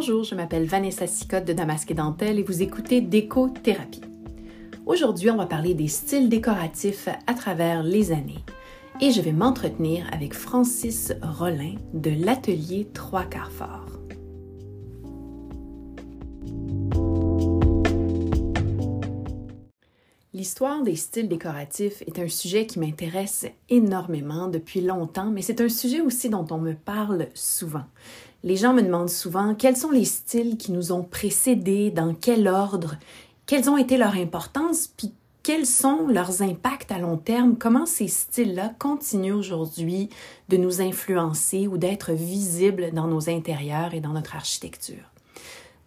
Bonjour, je m'appelle Vanessa Sicotte de Damasque et Dentelle et vous écoutez Déco-Thérapie. Aujourd'hui, on va parler des styles décoratifs à travers les années et je vais m'entretenir avec Francis Rollin de l'atelier Trois quarts fort. L'histoire des styles décoratifs est un sujet qui m'intéresse énormément depuis longtemps, mais c'est un sujet aussi dont on me parle souvent. Les gens me demandent souvent quels sont les styles qui nous ont précédés, dans quel ordre, quelles ont été leur importance, puis quels sont leurs impacts à long terme, comment ces styles-là continuent aujourd'hui de nous influencer ou d'être visibles dans nos intérieurs et dans notre architecture.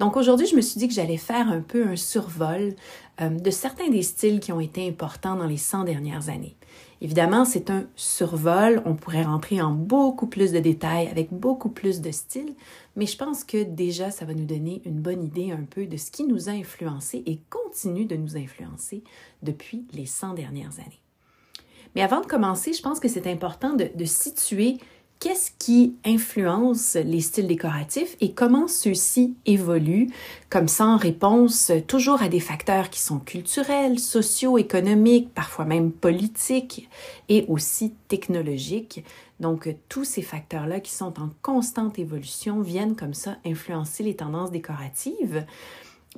Donc aujourd'hui, je me suis dit que j'allais faire un peu un survol euh, de certains des styles qui ont été importants dans les 100 dernières années. Évidemment, c'est un survol, on pourrait rentrer en beaucoup plus de détails avec beaucoup plus de styles, mais je pense que déjà, ça va nous donner une bonne idée un peu de ce qui nous a influencé et continue de nous influencer depuis les 100 dernières années. Mais avant de commencer, je pense que c'est important de situer qu'est-ce qui influence les styles décoratifs et comment ceux-ci évoluent, comme ça en réponse toujours à des facteurs qui sont culturels, sociaux, économiques, parfois même politiques et aussi technologiques. Donc tous ces facteurs-là qui sont en constante évolution viennent comme ça influencer les tendances décoratives.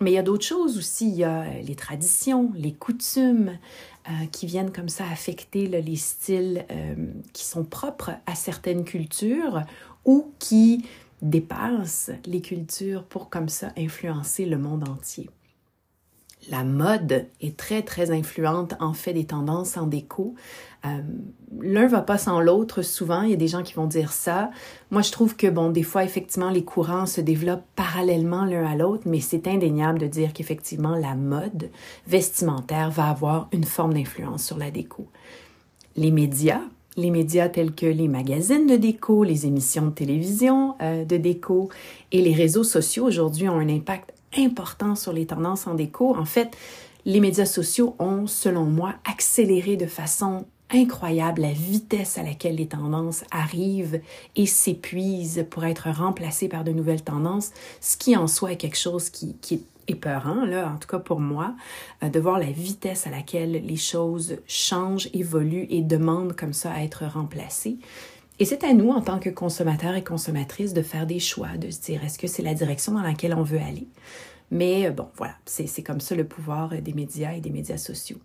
Mais il y a d'autres choses aussi. Il y a les traditions, les coutumes euh, qui viennent comme ça affecter les styles euh, qui sont propres à certaines cultures ou qui dépassent les cultures pour comme ça influencer le monde entier la mode est très, très influente en fait des tendances en déco. Euh, L'un va pas sans l'autre souvent, il y a des gens qui vont dire ça. Moi, je trouve que, bon, des fois, effectivement, les courants se développent parallèlement l'un à l'autre, mais c'est indéniable de dire qu'effectivement, la mode vestimentaire va avoir une forme d'influence sur la déco. Les médias, les médias tels que les magazines de déco, les émissions de télévision euh, de déco et les réseaux sociaux aujourd'hui ont un impact important sur les tendances en déco. En fait, les médias sociaux ont, selon moi, accéléré de façon incroyable la vitesse à laquelle les tendances arrivent et s'épuisent pour être remplacées par de nouvelles tendances, ce qui en soi est quelque chose qui, est épeurant, là, en tout cas pour moi, euh, de voir la vitesse à laquelle les choses changent, évoluent et demandent comme ça à être remplacées. Et c'est à nous, en tant que consommateurs et consommatrices, de faire des choix, de se dire est-ce que c'est la direction dans laquelle on veut aller? Mais euh, bon, voilà, c'est comme ça le pouvoir euh, des médias et des médias sociaux.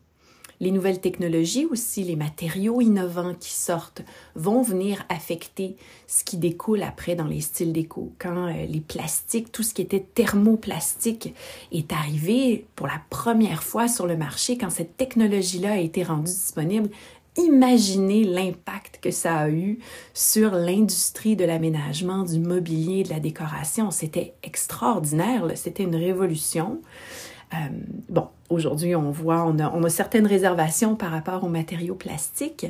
Les nouvelles technologies aussi, les matériaux innovants qui sortent vont venir affecter ce qui découle après dans les styles déco. Quand euh, les plastiques, tout ce qui était thermoplastique est arrivé pour la première fois sur le marché, quand cette technologie-là a été rendue disponible, Imaginez l'impact que ça a eu sur l'industrie de l'aménagement, du mobilier, de la décoration. C'était extraordinaire, c'était une révolution. Euh, bon, aujourd'hui, on voit, on a, certaines réservations par rapport aux matériaux plastiques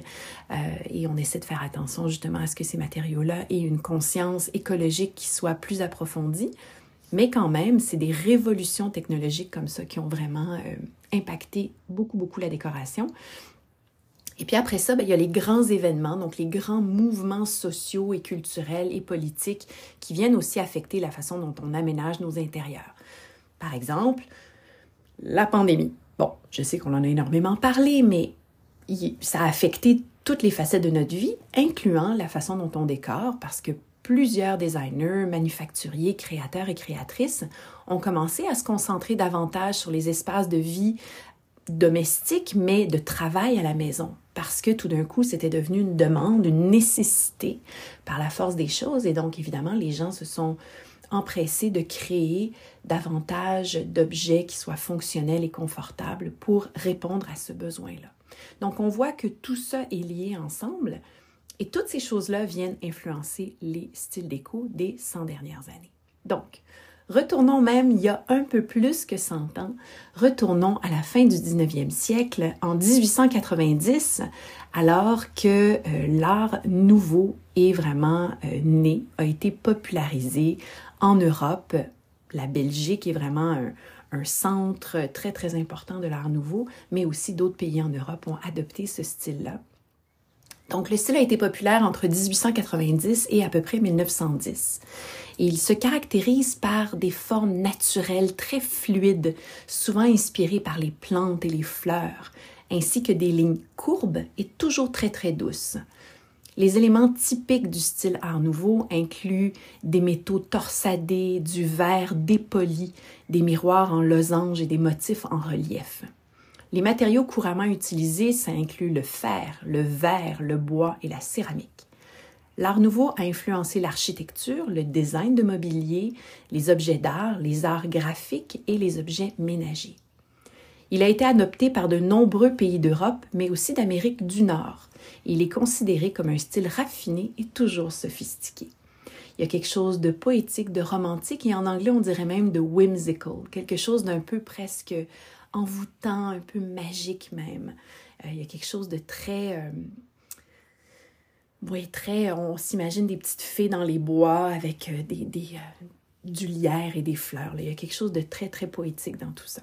euh, et on essaie de faire attention justement à ce que ces matériaux-là aient une conscience écologique qui soit plus approfondie. Mais quand même, c'est des révolutions technologiques comme ça qui ont vraiment euh, impacté beaucoup, beaucoup la décoration. Et puis après ça, ben, il y a les grands événements, donc les grands mouvements sociaux et culturels et politiques qui viennent aussi affecter la façon dont on aménage nos intérieurs. Par exemple, la pandémie. Bon, je sais qu'on en a énormément parlé, mais ça a affecté toutes les facettes de notre vie, incluant la façon dont on décore, parce que plusieurs designers, manufacturiers, créateurs et créatrices ont commencé à se concentrer davantage sur les espaces de vie domestiques, mais de travail à la maison parce que tout d'un coup, c'était devenu une demande, une nécessité par la force des choses. Et donc, évidemment, les gens se sont empressés de créer davantage d'objets qui soient fonctionnels et confortables pour répondre à ce besoin-là. Donc, on voit que tout ça est lié ensemble et toutes ces choses-là viennent influencer les styles déco des 100 dernières années. Donc, Retournons même il y a un peu plus que 100 ans, retournons à la fin du 19e siècle, en 1890, alors que euh, l'art nouveau est vraiment euh, né, a été popularisé en Europe. La Belgique est vraiment un, un centre très très important de l'art nouveau, mais aussi d'autres pays en Europe ont adopté ce style-là. Donc le style a été populaire entre 1890 et à peu près 1910. et il se caractérise par des formes naturelles très fluides, souvent inspirées par les plantes et les fleurs, ainsi que des lignes courbes et toujours très très douces. Les éléments typiques du style Art nouveau incluent des métaux torsadés, du verre dépoli, des miroirs en losange et des motifs en relief. Les matériaux couramment utilisés, ça inclut le fer, le verre, le bois et la céramique. L'Art nouveau a influencé l'architecture, le design de mobilier, les objets d'art, les arts graphiques et les objets ménagers. Il a été adopté par de nombreux pays d'Europe, mais aussi d'Amérique du Nord. Il est considéré comme un style raffiné et toujours sophistiqué. Il y a quelque chose de poétique, de romantique et en anglais on dirait même de whimsical, quelque chose d'un peu presque envoûtant, un peu magique même. Euh, il y a quelque chose de très... Euh, oui, très... On s'imagine des petites fées dans les bois avec euh, des, des du lierre et des fleurs. Il y a quelque chose de très, très poétique dans tout ça.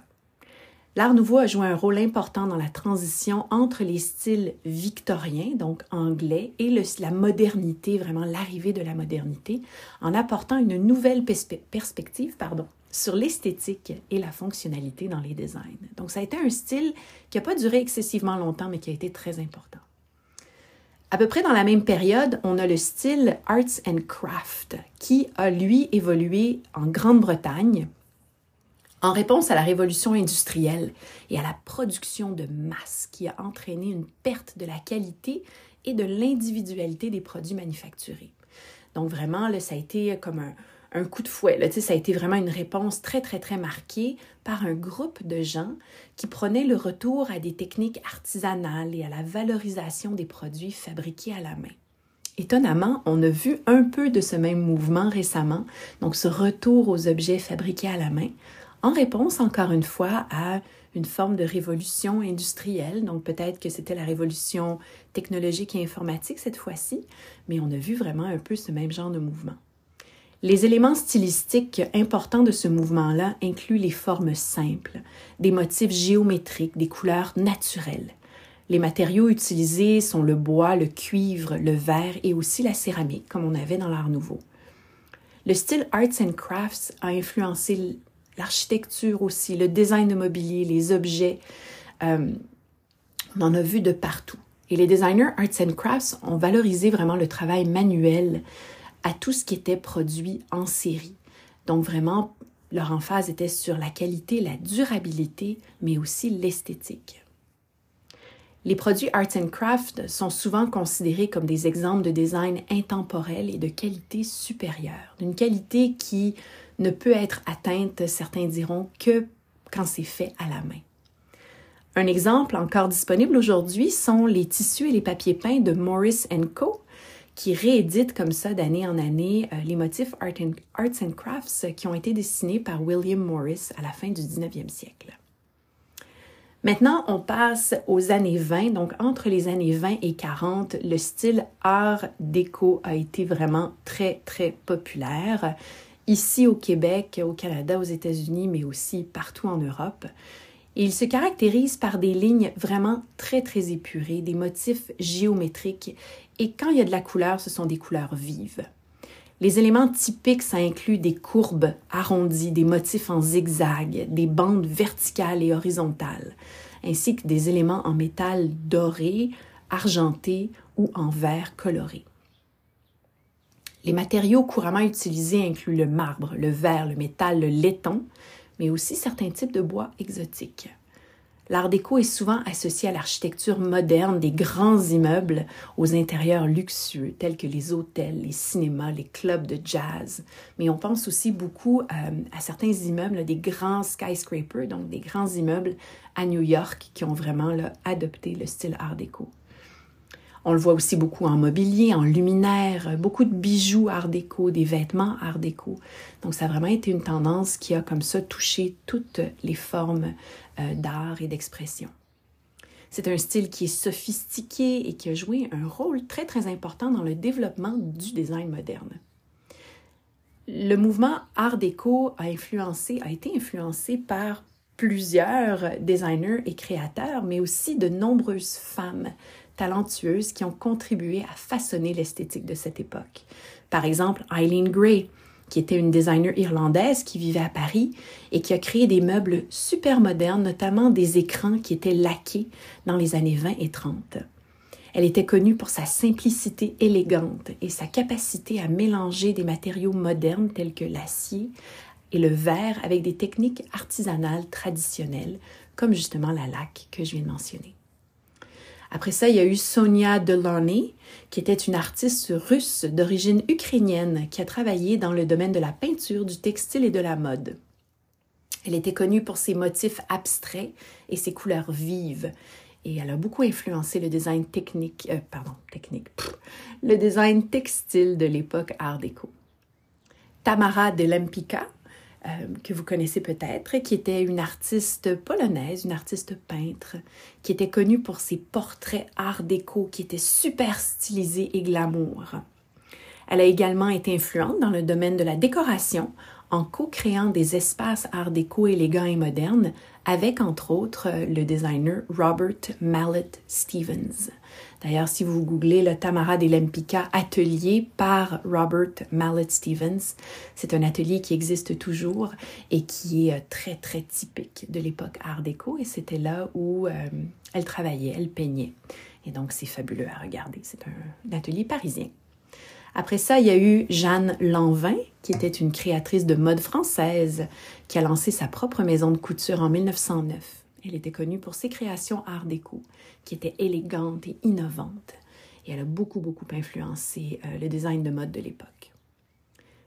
L'Art nouveau a joué un rôle important dans la transition entre les styles victoriens, donc anglais, et la modernité, vraiment l'arrivée de la modernité, en apportant une nouvelle perspective pardon, sur l'esthétique et la fonctionnalité dans les designs. Donc ça a été un style qui n'a pas duré excessivement longtemps, mais qui a été très important. À peu près dans la même période, on a le style Arts and Craft, qui a lui évolué en Grande-Bretagne en réponse à la révolution industrielle et à la production de masse qui a entraîné une perte de la qualité et de l'individualité des produits manufacturés. Donc vraiment, là, ça a été comme un, coup de fouet. Là, ça a été vraiment une réponse très, très, très marquée par un groupe de gens qui prenaient le retour à des techniques artisanales et à la valorisation des produits fabriqués à la main. Étonnamment, on a vu un peu de ce même mouvement récemment, donc ce retour aux objets fabriqués à la main, en réponse encore une fois à une forme de révolution industrielle. Donc peut-être que c'était la révolution technologique et informatique cette fois-ci, mais on a vu vraiment un peu ce même genre de mouvement. Les éléments stylistiques importants de ce mouvement-là incluent les formes simples, des motifs géométriques, des couleurs naturelles. Les matériaux utilisés sont le bois, le cuivre, le verre et aussi la céramique, comme on avait dans l'Art nouveau. Le style Arts and Crafts a influencé l'architecture aussi, le design de mobilier, les objets. Euh, on en a vu de partout. Et les designers Arts and Crafts ont valorisé vraiment le travail manuel à tout ce qui était produit en série. Donc vraiment, leur emphase était sur la qualité, la durabilité, mais aussi l'esthétique. Les produits Arts and Crafts sont souvent considérés comme des exemples de design intemporel et de qualité supérieure, d'une qualité qui ne peut être atteinte, certains diront, que quand c'est fait à la main. Un exemple encore disponible aujourd'hui sont les tissus et les papiers peints de Morris Co., qui rééditent comme ça d'année en année euh, les motifs Arts and Crafts qui ont été dessinés par William Morris à la fin du 19e siècle. Maintenant, on passe aux années 20. Donc, entre les années 20 et 40, le style art déco a été vraiment très, très populaire ici au Québec, au Canada, aux États-Unis, mais aussi partout en Europe. il se caractérise par des lignes vraiment très, très épurées, des motifs géométriques, et quand il y a de la couleur, ce sont des couleurs vives. Les éléments typiques, ça inclut des courbes arrondies, des motifs en zigzag, des bandes verticales et horizontales, ainsi que des éléments en métal doré, argenté ou en verre coloré. Les matériaux couramment utilisés incluent le marbre, le verre, le métal, le laiton, mais aussi certains types de bois exotiques. L'art déco est souvent associé à l'architecture moderne des grands immeubles aux intérieurs luxueux tels que les hôtels, les cinémas, les clubs de jazz. Mais on pense aussi beaucoup euh, à certains immeubles, des grands skyscrapers, donc des grands immeubles à New York qui ont vraiment adopté le style art déco. On le voit aussi beaucoup en mobilier, en luminaire, beaucoup de bijoux art déco, des vêtements art déco. Donc ça a vraiment été une tendance qui a comme ça touché toutes les formes d'art et d'expression. C'est un style qui est sophistiqué et qui a joué un rôle très très important dans le développement du design moderne. Le mouvement art déco a a été influencé par plusieurs designers et créateurs, mais aussi de nombreuses femmes talentueuses qui ont contribué à façonner l'esthétique de cette époque. Par exemple, Eileen Gray, qui était une designer irlandaise qui vivait à Paris et qui a créé des meubles super modernes, notamment des écrans qui étaient laqués dans les années 20 et 30. Elle était connue pour sa simplicité élégante et sa capacité à mélanger des matériaux modernes tels que l'acier et le verre avec des techniques artisanales traditionnelles, comme justement la laque que je viens de mentionner. Après ça, il y a eu Sonia Delaunay, qui était une artiste russe d'origine ukrainienne qui a travaillé dans le domaine de la peinture, du textile et de la mode. Elle était connue pour ses motifs abstraits et ses couleurs vives. Et elle a beaucoup influencé le design technique, euh, pardon, technique, le design textile de l'époque Art déco. Tamara de Lempicka, euh, que vous connaissez peut-être, qui était une artiste polonaise, une artiste peintre, qui était connue pour ses portraits art déco qui étaient super stylisés et glamour. Elle a également été influente dans le domaine de la décoration en co-créant des espaces art déco élégants et modernes avec, entre autres, le designer Robert Mallet Stevens. D'ailleurs, si vous googlez le Tamara de Lempicka atelier par Robert Mallet Stevens, c'est un atelier qui existe toujours et qui est euh, très, très typique de l'époque Art déco et c'était là où euh, elle travaillait, elle peignait. Et donc, c'est fabuleux à regarder. C'est un, atelier parisien. Après ça, il y a eu Jeanne Lanvin, qui était une créatrice de mode française, qui a lancé sa propre maison de couture en 1909. Elle était connue pour ses créations art déco, qui étaient élégantes et innovantes. Et elle a beaucoup, beaucoup influencé euh, le design de mode de l'époque.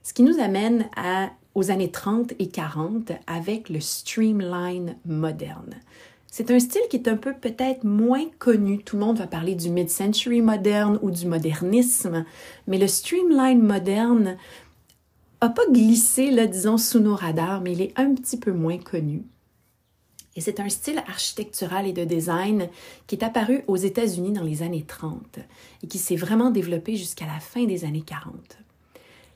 Ce qui nous amène aux années 30 et 40 avec le streamline moderne. C'est un style qui est un peu peut-être moins connu. Tout le monde va parler du mid-century moderne ou du modernisme, mais le streamline moderne n'a pas glissé, là, disons, sous nos radars, mais il est un petit peu moins connu. C'est un style architectural et de design qui est apparu aux États-Unis dans les années 30 et qui s'est vraiment développé jusqu'à la fin des années 40.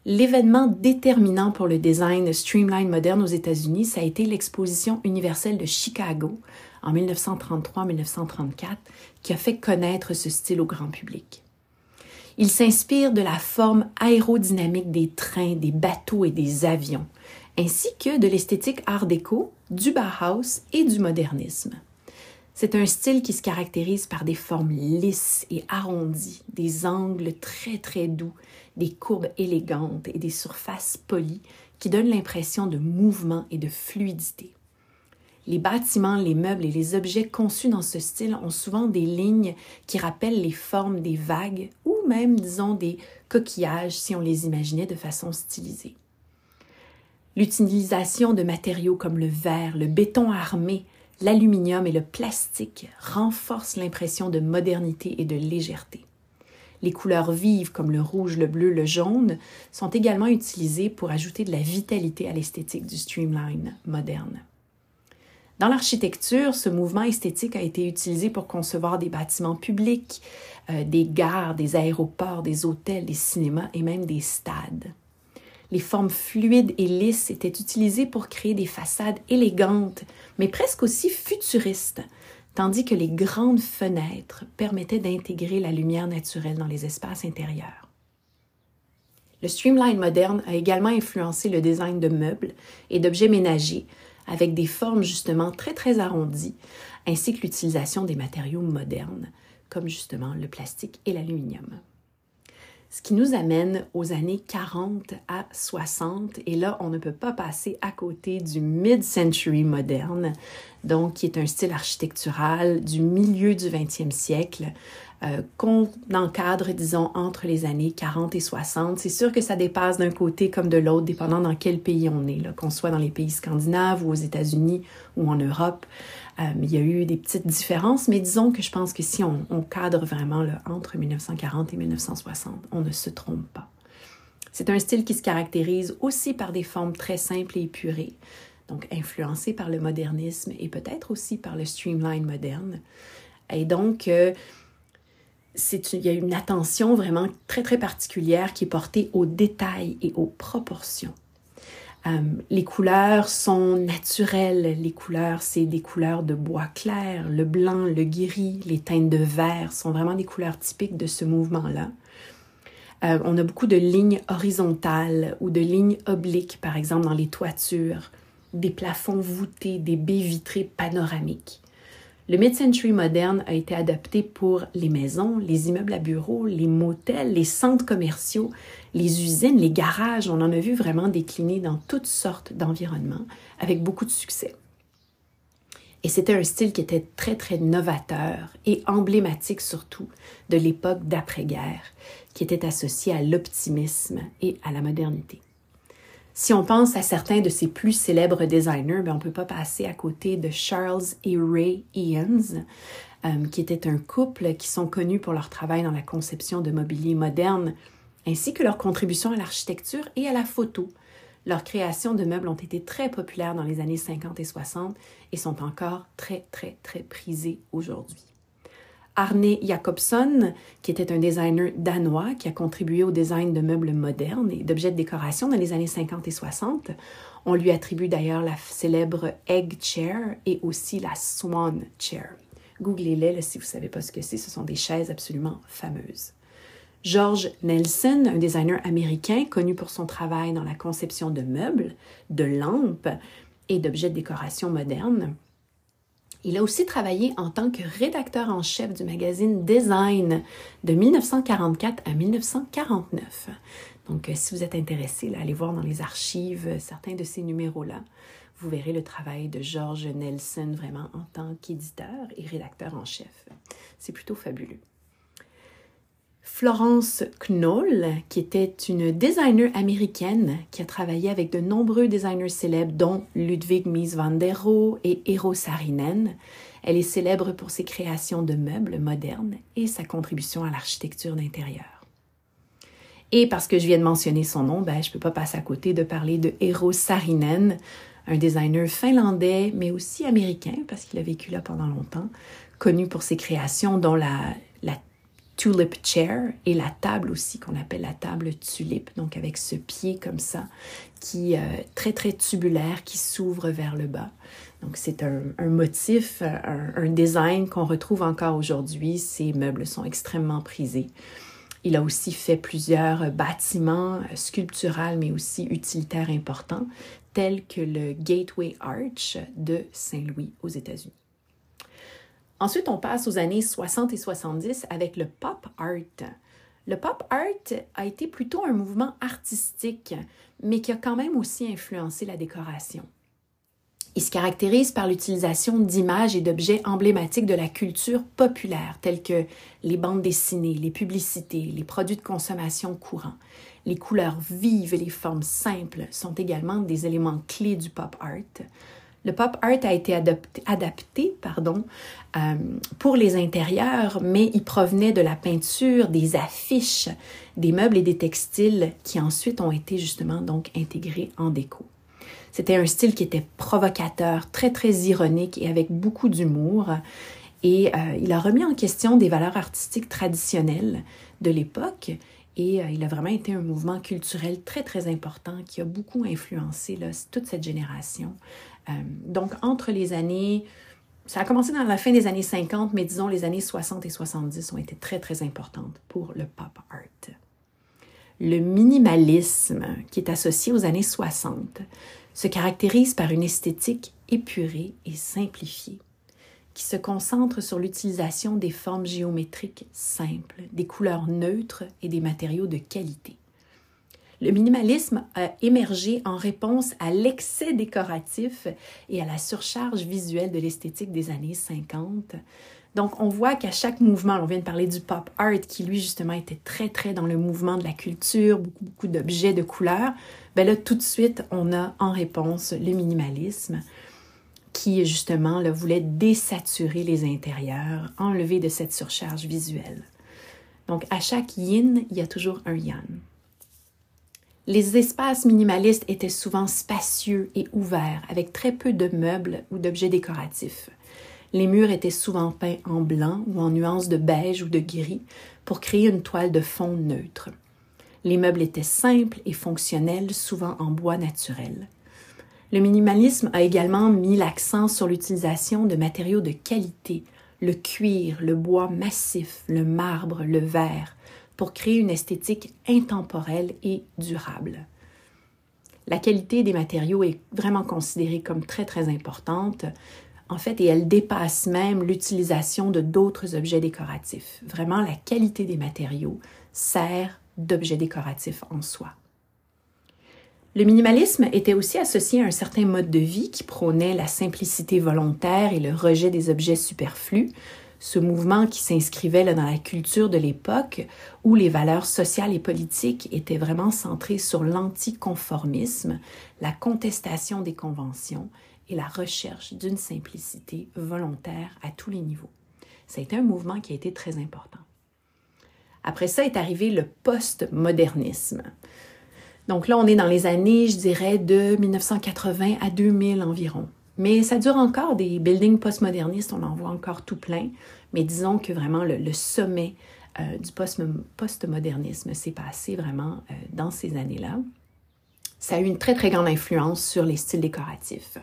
L'événement déterminant pour le design streamline moderne aux États-Unis, ça a été l'exposition universelle de Chicago en 1933-1934 qui a fait connaître ce style au grand public. Il s'inspire de la forme aérodynamique des trains, des bateaux et des avions, ainsi que de l'esthétique art déco, du Bauhaus et du modernisme. C'est un style qui se caractérise par des formes lisses et arrondies, des angles très très doux, des courbes élégantes et des surfaces polies qui donnent l'impression de mouvement et de fluidité. Les bâtiments, les meubles et les objets conçus dans ce style ont souvent des lignes qui rappellent les formes des vagues ou même, disons, des coquillages si on les imaginait de façon stylisée. L'utilisation de matériaux comme le verre, le béton armé, l'aluminium et le plastique renforce l'impression de modernité et de légèreté. Les couleurs vives comme le rouge, le bleu, le jaune sont également utilisées pour ajouter de la vitalité à l'esthétique du streamline moderne. Dans l'architecture, ce mouvement esthétique a été utilisé pour concevoir des bâtiments publics, euh, des gares, des aéroports, des hôtels, des cinémas et même des stades. Les formes fluides et lisses étaient utilisées pour créer des façades élégantes, mais presque aussi futuristes, tandis que les grandes fenêtres permettaient d'intégrer la lumière naturelle dans les espaces intérieurs. Le streamline moderne a également influencé le design de meubles et d'objets ménagers, avec des formes justement très très arrondies, ainsi que l'utilisation des matériaux modernes, comme justement le plastique et l'aluminium. Ce qui nous amène aux années 40 à 60. Et là, on ne peut pas passer à côté du mid-century moderne, donc qui est un style architectural du milieu du 20e siècle, euh, qu'on encadre, disons, entre les années 40 et 60. C'est sûr que ça dépasse d'un côté comme de l'autre, dépendant dans quel pays on est, qu'on soit dans les pays scandinaves ou aux États-Unis ou en Europe. Euh, il y a eu des petites différences, mais disons que je pense que si on, cadre vraiment entre 1940 et 1960, on ne se trompe pas. C'est un style qui se caractérise aussi par des formes très simples et épurées, donc influencé par le modernisme et peut-être aussi par le streamline moderne. Et donc, euh, il y a une attention vraiment très, très particulière qui est portée aux détails et aux proportions. Euh, les couleurs sont naturelles. Les couleurs, c'est des couleurs de bois clair, le blanc, le gris, les teintes de vert sont vraiment des couleurs typiques de ce mouvement-là. Euh, on a beaucoup de lignes horizontales ou de lignes obliques, par exemple, dans les toitures, des plafonds voûtés, des baies vitrées panoramiques. Le mid-century moderne a été adopté pour les maisons, les immeubles à bureaux, les motels, les centres commerciaux, les usines, les garages. On en a vu vraiment décliner dans toutes sortes d'environnements avec beaucoup de succès. Et c'était un style qui était très, très novateur et emblématique surtout de l'époque d'après-guerre, qui était associé à l'optimisme et à la modernité. Si on pense à certains de ses plus célèbres designers, ben on ne peut pas passer à côté de Charles et Ray Ians, euh, qui étaient un couple qui sont connus pour leur travail dans la conception de mobilier moderne, ainsi que leur contribution à l'architecture et à la photo. Leurs créations de meubles ont été très populaires dans les années 50 et 60 et sont encore très, très, très prisées aujourd'hui. Arne Jacobson, qui était un designer danois qui a contribué au design de meubles modernes et d'objets de décoration dans les années 50 et 60. On lui attribue d'ailleurs la célèbre Egg Chair et aussi la Swan Chair. Googlez-les si vous ne savez pas ce que c'est, ce sont des chaises absolument fameuses. George Nelson, un designer américain connu pour son travail dans la conception de meubles, de lampes et d'objets de décoration modernes, il a aussi travaillé en tant que rédacteur en chef du magazine Design de 1944 à 1949. Donc, euh, si vous êtes intéressé, allez voir dans les archives euh, certains de ces numéros-là. Vous verrez le travail de George Nelson vraiment en tant qu'éditeur et rédacteur en chef. C'est plutôt fabuleux. Florence Knoll, qui était une designer américaine qui a travaillé avec de nombreux designers célèbres, dont Ludwig Mies van der Rohe et Eero Saarinen. Elle est célèbre pour ses créations de meubles modernes et sa contribution à l'architecture d'intérieur. Et parce que je viens de mentionner son nom, ben, je ne peux pas passer à côté de parler de Eero Saarinen, un designer finlandais, mais aussi américain, parce qu'il a vécu là pendant longtemps, connu pour ses créations dont la, la tulip chair et la table aussi qu'on appelle la table tulipe, donc avec ce pied comme ça qui est euh, très très tubulaire qui s'ouvre vers le bas. Donc c'est un, motif, un, un design qu'on retrouve encore aujourd'hui. Ces meubles sont extrêmement prisés. Il a aussi fait plusieurs bâtiments sculpturaux mais aussi utilitaires importants, tels que le Gateway Arch de Saint-Louis aux États-Unis. Ensuite, on passe aux années 60 et 70 avec le pop art. Le pop art a été plutôt un mouvement artistique, mais qui a quand même aussi influencé la décoration. Il se caractérise par l'utilisation d'images et d'objets emblématiques de la culture populaire, tels que les bandes dessinées, les publicités, les produits de consommation courants. Les couleurs vives et les formes simples sont également des éléments clés du pop art. Le pop art a été adapté pardon, euh, pour les intérieurs, mais il provenait de la peinture, des affiches, des meubles et des textiles qui ensuite ont été justement donc intégrés en déco. C'était un style qui était provocateur, très très ironique et avec beaucoup d'humour. Et euh, il a remis en question des valeurs artistiques traditionnelles de l'époque et euh, il a vraiment été un mouvement culturel très, très important qui a beaucoup influencé toute cette génération. Euh, donc, entre les années, ça a commencé dans la fin des années 50, mais disons les années 60 et 70 ont été très, très importantes pour le pop art. Le minimalisme, qui est associé aux années 60, se caractérise par une esthétique épurée et simplifiée qui se concentre sur l'utilisation des formes géométriques simples, des couleurs neutres et des matériaux de qualité. Le minimalisme a émergé en réponse à l'excès décoratif et à la surcharge visuelle de l'esthétique des années 50. Donc, on voit qu'à chaque mouvement, on vient de parler du pop art qui, lui, justement, était très, très dans le mouvement de la culture, beaucoup, beaucoup d'objets, de couleurs. Ben là, tout de suite, on a en réponse le minimalisme qui justement voulait désaturer les intérieurs, enlever de cette surcharge visuelle. Donc à chaque yin, il y a toujours un yang. Les espaces minimalistes étaient souvent spacieux et ouverts, avec très peu de meubles ou d'objets décoratifs. Les murs étaient souvent peints en blanc ou en nuances de beige ou de gris pour créer une toile de fond neutre. Les meubles étaient simples et fonctionnels, souvent en bois naturel. Le minimalisme a également mis l'accent sur l'utilisation de matériaux de qualité, le cuir, le bois massif, le marbre, le verre, pour créer une esthétique intemporelle et durable. La qualité des matériaux est vraiment considérée comme très très importante, en fait, et elle dépasse même l'utilisation de d'autres objets décoratifs. Vraiment, la qualité des matériaux sert d'objet décoratif en soi. Le minimalisme était aussi associé à un certain mode de vie qui prônait la simplicité volontaire et le rejet des objets superflus, ce mouvement qui s'inscrivait dans la culture de l'époque où les valeurs sociales et politiques étaient vraiment centrées sur l'anticonformisme, la contestation des conventions et la recherche d'une simplicité volontaire à tous les niveaux. Ça a été un mouvement qui a été très important. Après ça est arrivé le postmodernisme. Donc là, on est dans les années, je dirais, de 1980 à 2000 environ. Mais ça dure encore, des buildings postmodernistes, on en voit encore tout plein. Mais disons que vraiment le, sommet euh, du postmodernisme s'est passé vraiment euh, dans ces années-là. Ça a eu une très, très grande influence sur les styles décoratifs.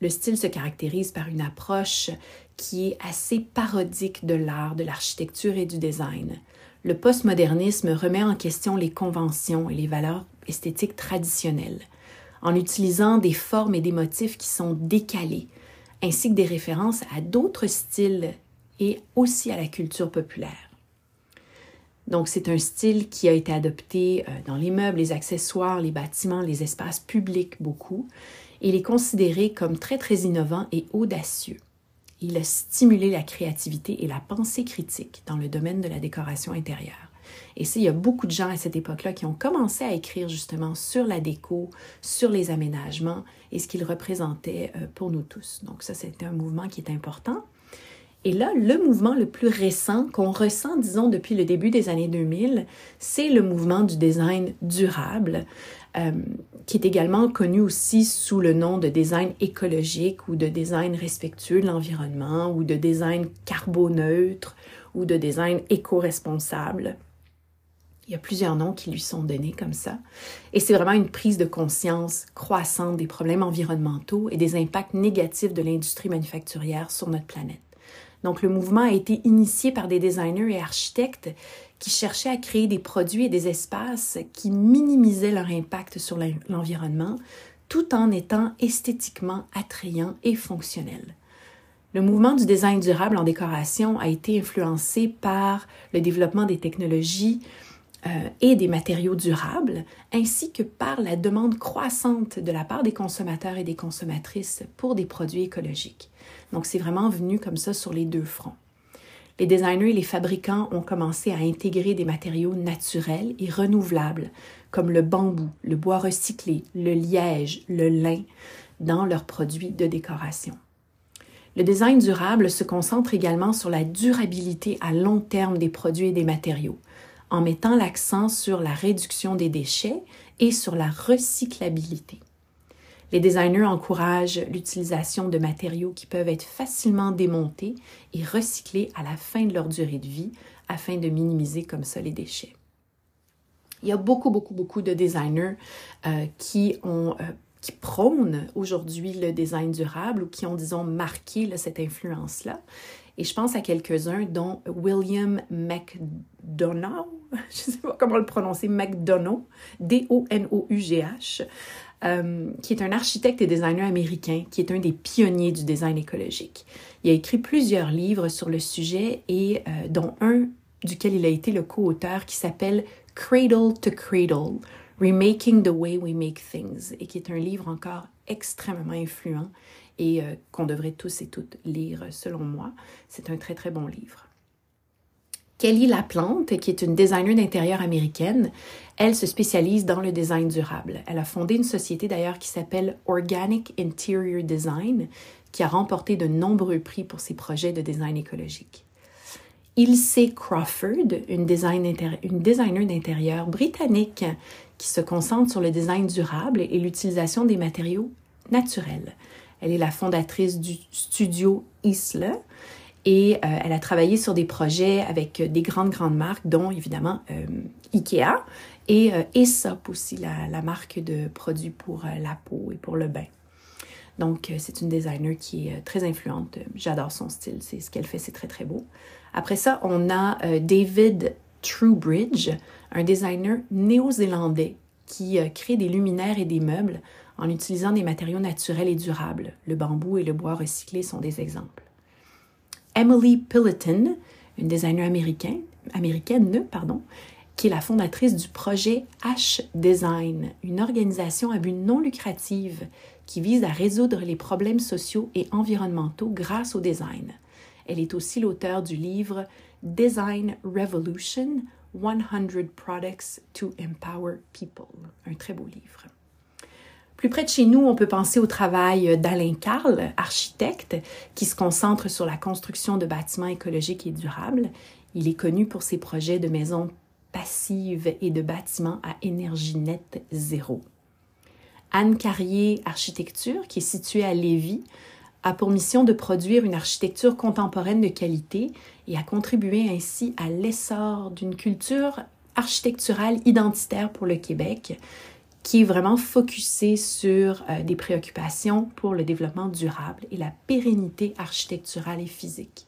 Le style se caractérise par une approche qui est assez parodique de l'art, de l'architecture et du design le postmodernisme remet en question les conventions et les valeurs esthétiques traditionnelles, en utilisant des formes et des motifs qui sont décalés, ainsi que des références à d'autres styles et aussi à la culture populaire. Donc c'est un style qui a été adopté euh, dans les meubles, les accessoires, les bâtiments, les espaces publics beaucoup. Il est considéré comme très très innovant et audacieux. Il a stimulé la créativité et la pensée critique dans le domaine de la décoration intérieure. Et il y a beaucoup de gens à cette époque-là qui ont commencé à écrire justement sur la déco, sur les aménagements et ce qu'ils représentaient euh, pour nous tous. Donc ça, c'était un mouvement qui est important. Et là, le mouvement le plus récent qu'on ressent, disons, depuis le début des années 2000, c'est le mouvement du design durable, euh, qui est également connu aussi sous le nom de design écologique ou de design respectueux de l'environnement ou de design carboneutre ou de design éco-responsable. Il y a plusieurs noms qui lui sont donnés comme ça. Et c'est vraiment une prise de conscience croissante des problèmes environnementaux et des impacts négatifs de l'industrie manufacturière sur notre planète. Donc le mouvement a été initié par des designers et architectes qui cherchaient à créer des produits et des espaces qui minimisaient leur impact sur l'environnement tout en étant esthétiquement attrayants et fonctionnels. Le mouvement du design durable en décoration a été influencé par le développement des technologies et des matériaux durables, ainsi que par la demande croissante de la part des consommateurs et des consommatrices pour des produits écologiques. Donc c'est vraiment venu comme ça sur les deux fronts. Les designers et les fabricants ont commencé à intégrer des matériaux naturels et renouvelables comme le bambou, le bois recyclé, le liège, le lin dans leurs produits de décoration. Le design durable se concentre également sur la durabilité à long terme des produits et des matériaux, en mettant l'accent sur la réduction des déchets et sur la recyclabilité. Les designers encouragent l'utilisation de matériaux qui peuvent être facilement démontés et recyclés à la fin de leur durée de vie afin de minimiser comme ça les déchets. Il y a beaucoup, beaucoup, beaucoup de designers euh, qui ont euh, qui prônent aujourd'hui le design durable ou qui ont, disons, marqué cette influence-là. Et je pense à quelques-uns, dont William McDonough, je ne sais pas comment le prononcer, McDonough, D-O-N-O-U-G-H, euh, qui est un architecte et designer américain, qui est un des pionniers du design écologique. Il a écrit plusieurs livres sur le sujet et euh, dont un duquel il a été le co-auteur qui s'appelle Cradle to Cradle, Remaking the Way We Make Things, et qui est un livre encore extrêmement influent et euh, qu'on devrait tous et toutes lire selon moi. C'est un très très bon livre. Kelly Laplante, qui est une designer d'intérieur américaine, elle se spécialise dans le design durable. Elle a fondé une société d'ailleurs qui s'appelle Organic Interior Design, qui a remporté de nombreux prix pour ses projets de design écologique. Ilse Crawford, une, une designer d'intérieur britannique qui se concentre sur le design durable et l'utilisation des matériaux naturels. Elle est la fondatrice du studio Isla et euh, elle a travaillé sur des projets avec des grandes, grandes marques, dont évidemment euh, Ikea et euh, aussi, la, marque de produits pour la peau et pour le bain. Donc, c'est une designer qui est très influente. J'adore son style. C'est ce qu'elle fait, c'est très, très beau. Après ça, on a euh, David Truebridge, un designer néo-zélandais qui euh, crée des luminaires et des meubles en utilisant des matériaux naturels et durables. Le bambou et le bois recyclé sont des exemples. Emily Pilleton, une designer américaine, américaine pardon, qui est la fondatrice du projet H Design, une organisation à but non lucratif qui vise à résoudre les problèmes sociaux et environnementaux grâce au design. Elle est aussi l'auteur du livre Design Revolution 100 Products to Empower People, un très beau livre. Plus près de chez nous, on peut penser au travail d'Alain Carl, architecte, qui se concentre sur la construction de bâtiments écologiques et durables. Il est connu pour ses projets de maisons passives et de bâtiments à énergie nette zéro. Anne Carrier Architecture, qui est située à Lévis, a pour mission de produire une architecture contemporaine de qualité et a contribué ainsi à l'essor d'une culture architecturale identitaire pour le Québec, qui est vraiment focusée sur euh, des préoccupations pour le développement durable et la pérennité architecturale et physique.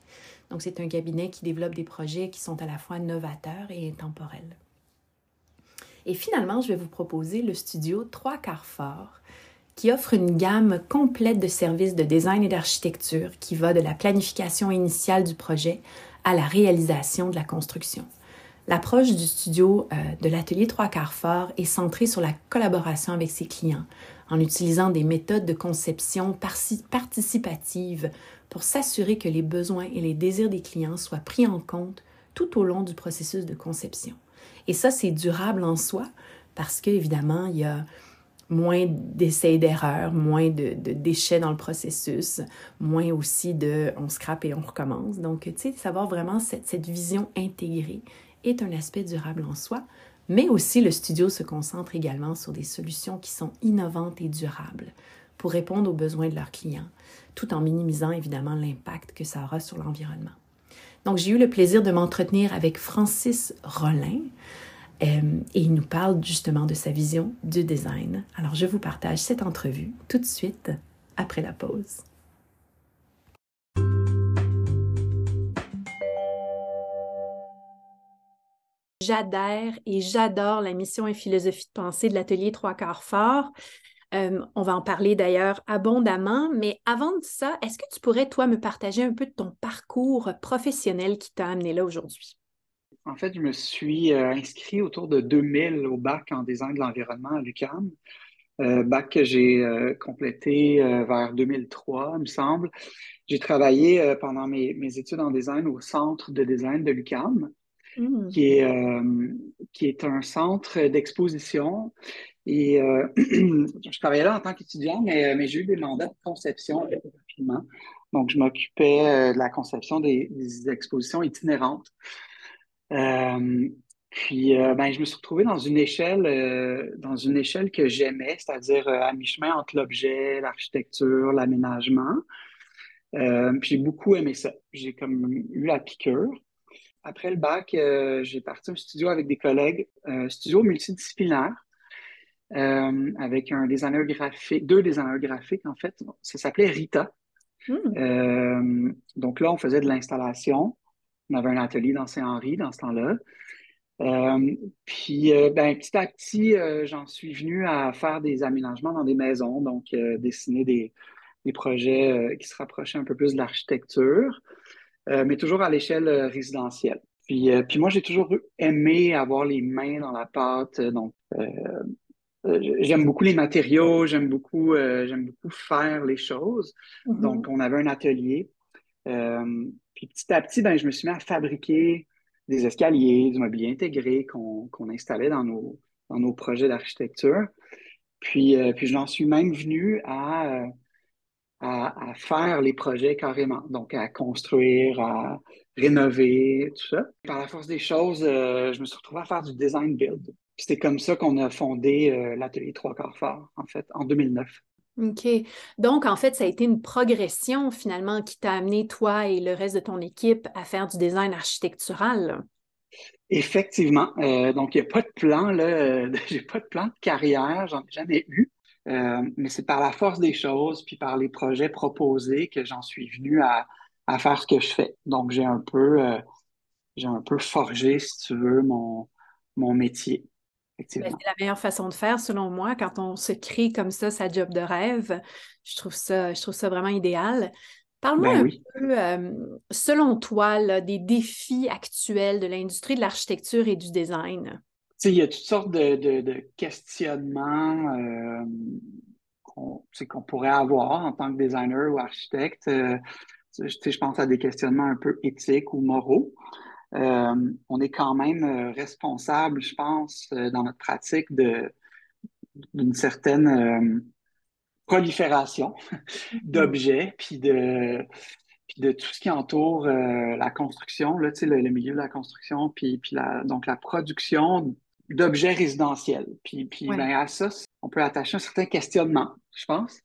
Donc, c'est un cabinet qui développe des projets qui sont à la fois novateurs et intemporels. Et finalement, je vais vous proposer le studio Trois quarts qui offre une gamme complète de services de design et d'architecture qui va de la planification initiale du projet à la réalisation de la construction. L'approche du studio euh, de l'atelier Trois quarts fort est centrée sur la collaboration avec ses clients en utilisant des méthodes de conception participatives pour s'assurer que les besoins et les désirs des clients soient pris en compte tout au long du processus de conception. Et ça, c'est durable en soi parce qu'évidemment, il y a moins d'essais d'erreurs, moins de, déchets dans le processus, moins aussi de on scrape et on recommence. Donc, tu sais, savoir vraiment cette vision intégrée est un aspect durable en soi, mais aussi le studio se concentre également sur des solutions qui sont innovantes et durables pour répondre aux besoins de leurs clients, tout en minimisant évidemment l'impact que ça aura sur l'environnement. Donc, j'ai eu le plaisir de m'entretenir avec Francis Rollin, euh, et il nous parle justement de sa vision du design. Alors je vous partage cette entrevue tout de suite après la pause. J'adhère et j'adore la mission et philosophie de pensée de l'atelier Trois quarts fort. Euh, on va en parler d'ailleurs abondamment, mais avant de ça, est-ce que tu pourrais, toi, me partager un peu de ton parcours professionnel qui t'a amené là aujourd'hui? En fait, je me suis euh, inscrit autour de 2000 au bac en design de l'environnement à l'UQAM. Euh, bac que j'ai euh, complété vers 2003, il me semble. J'ai travaillé pendant mes, études en design au centre de design de l'UQAM, hmm. qui, est, qui est un centre d'exposition. Et je travaillais là en tant qu'étudiant, mais, mais j'ai eu des mandats de conception rapidement. Donc, je m'occupais de la conception des expositions itinérantes. Euh, puis, euh, ben, je me suis retrouvé dans une échelle, euh, dans une échelle que j'aimais, c'est-à-dire à mi-chemin entre l'objet, l'architecture, l'aménagement. puis, j'ai beaucoup aimé ça. J'ai comme eu la piqûre. Après le bac, j'ai parti un studio avec des collègues, un studio multidisciplinaire, avec un designer graphique, deux designers graphiques en fait. Ça s'appelait Rita. Hmm. donc là, on faisait de l'installation. On avait un atelier dans Saint-Henri dans ce temps-là. Euh, puis, euh, ben, petit à petit, euh, j'en suis venu à faire des aménagements dans des maisons, donc dessiner des, projets qui se rapprochaient un peu plus de l'architecture, mais toujours à l'échelle résidentielle. Puis, puis moi, j'ai toujours aimé avoir les mains dans la pâte, donc j'aime beaucoup les matériaux, j'aime beaucoup, j'aime beaucoup faire les choses. Mm-hmm. Donc, on avait un atelier. Puis petit à petit, ben, je me suis mis à fabriquer des escaliers, du mobilier intégré qu'on installait dans nos, dans nos projets d'architecture. Puis, euh, puis j'en suis même venu à, à, faire les projets carrément, donc à construire, à rénover, tout ça. Par la force des choses, euh, je me suis retrouvé à faire du design build. C'était comme ça qu'on a fondé euh, l'atelier Trois Quarts Fort, en fait, en 2009. OK. Donc, en fait, ça a été une progression finalement qui t'a amené, toi et le reste de ton équipe, à faire du design architectural. Effectivement. Euh, donc, il n'y a pas de plan, là. J'ai pas de plan de carrière, j'en ai jamais eu. Euh, mais c'est par la force des choses, puis par les projets proposés que j'en suis venu à, faire ce que je fais. Donc, j'ai un peu j'ai un peu forgé, si tu veux, mon, mon métier. Ben, c'est la meilleure façon de faire, selon moi, quand on se crée comme ça sa job de rêve. Je trouve ça, je trouve ça vraiment idéal. Parle-moi ben un peu, euh, selon toi, des défis actuels de l'industrie de l'architecture et du design. Il y a toutes sortes de, questionnements euh, qu'on pourrait avoir en tant que designer ou architecte. Euh, je pense à des questionnements un peu éthiques ou moraux. on est quand même responsable, je pense, dans notre pratique d'une certaine prolifération d'objets, puis de, de tout ce qui entoure euh, la construction, là, le, le milieu de la construction, puis, puis la, donc la production d'objets résidentiels. Puis, puis ben, à ça, on peut attacher un certain questionnement, je pense.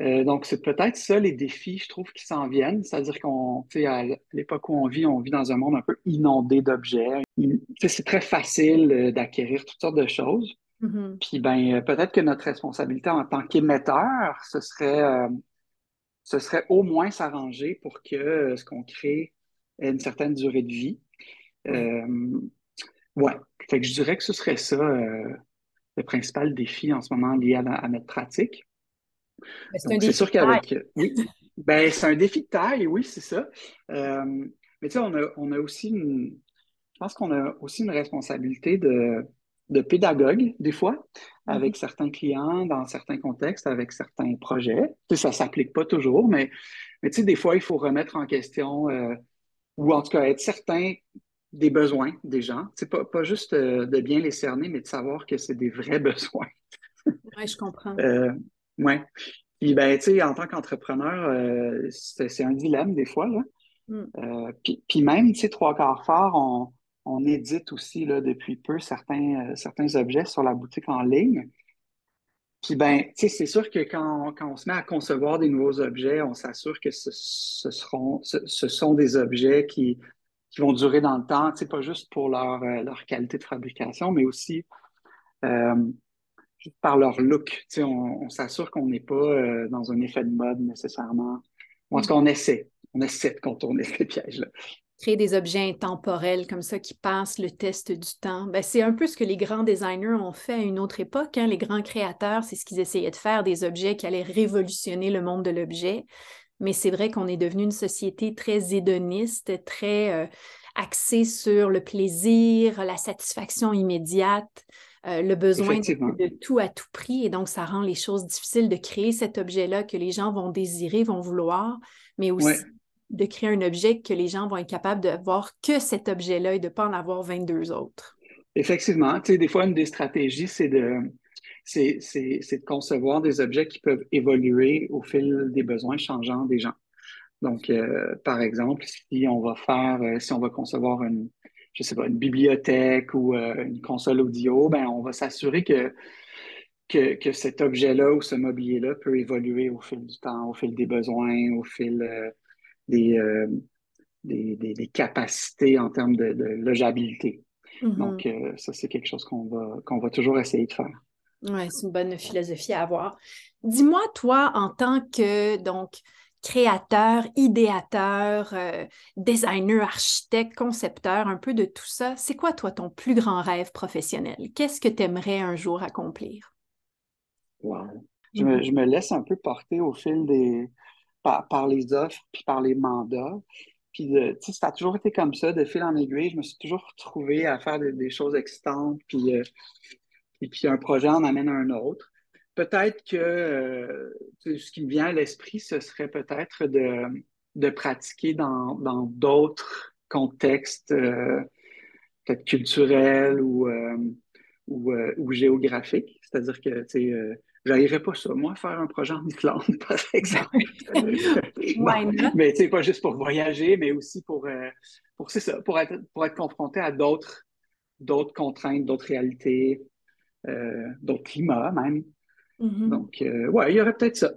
Euh, donc, c'est peut-être ça les défis, je trouve, qui s'en viennent. C'est-à-dire qu'on, à l'époque où on vit, on vit dans un monde un peu inondé d'objets. C'est très facile euh, d'acquérir toutes sortes de choses. Mm-hmm. Puis ben, euh, peut-être que notre responsabilité en tant qu'émetteur, ce serait, euh, ce serait au moins s'arranger pour que ce qu'on crée ait une certaine durée de vie. Fait que je dirais que ce serait ça le principal défi en ce moment lié à, notre pratique. C'est sûr qu'avec. Oui. Ben, c'est un défi de taille, oui, c'est ça. mais tu sais, on a, on a aussi une. Je pense qu'on a aussi une responsabilité de de pédagogue, des fois, avec mhm. certains clients, dans certains contextes, avec certains projets. Tu sais, ça ne s'applique pas toujours, mais, mais tu sais, des fois, il faut remettre en question, euh, ou en tout cas être certain des besoins des gens. C'est pas, pas juste euh, de bien les cerner, mais de savoir que c'est des vrais besoins. oui, je comprends. Euh, oui. Puis, ben, tu sais, en tant qu'entrepreneur, c'est un dilemme des fois, là. Mm. puis, puis, même, tu sais, trois quarts forts, on on édite aussi là, depuis peu certains, euh, certains objets sur la boutique en ligne. Puis ben, c'est sûr que quand, on se met à concevoir des nouveaux objets, on s'assure que ce, seront, ce, sont des objets qui, qui vont durer dans le temps, pas juste pour leur, euh, leur qualité de fabrication, mais aussi euh, par leur look. On, on s'assure qu'on n'est pas dans un effet de mode nécessairement. En tout cas, on essaie. On essaie de contourner ces pièges-là créer des objets intemporels comme ça qui passent le test du temps. Ben, c'est un peu ce que les grands designers ont fait à une autre époque. Hein. Les grands créateurs, c'est ce qu'ils essayaient de faire, des objets qui allaient révolutionner le monde de l'objet. Mais c'est vrai qu'on est devenu une société très hédoniste, très euh, axée sur le plaisir, la satisfaction immédiate. Euh, le besoin de, tout à tout prix. Et donc, ça rend les choses difficiles de créer cet objet-là que les gens vont désirer, vont vouloir, mais aussi de créer un objet que les gens vont être capables de voir que cet objet-là et de ne pas en avoir 22 autres. Effectivement. Tu sais, des fois, une des stratégies, c'est de, c'est, de concevoir des objets qui peuvent évoluer au fil des besoins changeants des gens. Donc, euh, par exemple, si on va faire, euh, si on va concevoir une, je sais pas, une bibliothèque ou euh, une console audio, ben, on va s'assurer que, que, que, cet objet-là ou ce mobilier-là peut évoluer au fil du temps, au fil des besoins, au fil euh, des, des, capacités en termes de, de logeabilité. Mm-hmm. Donc, ça, c'est quelque chose qu'on va, qu'on va toujours essayer de faire. Oui, c'est une bonne philosophie à avoir. Dis-moi, toi, en tant que donc créateur, idéateur, euh, designer, architecte, concepteur, un peu de tout ça, c'est quoi, toi, ton plus grand rêve professionnel? Qu'est-ce que tu aimerais un jour accomplir? Wow. Je, me, mm-hmm. je, me, laisse un peu porter au fil des, par, les offres puis par les mandats. Puis, tu sais, ça a toujours été comme ça, de fil en aiguille. Je me suis toujours retrouvé à faire des, choses excitantes, puis, euh, et puis un projet en amène un autre. Peut-être que euh, ce qui me vient à l'esprit, ce serait peut-être de, de pratiquer dans d'autres contextes, euh, peut-être culturels ou, ou, ou, géographiques. C'est-à-dire que, tu sais, J'arriverais pas ça, moi, faire un projet en Islande, par exemple. mais tu pas juste pour voyager, mais aussi pour, euh, pour ça, pour être, pour être confronté à d'autres, d'autres contraintes, d'autres réalités, euh, d'autres climats même. Mm-hmm. Donc, euh, ouais, il y aurait peut-être ça.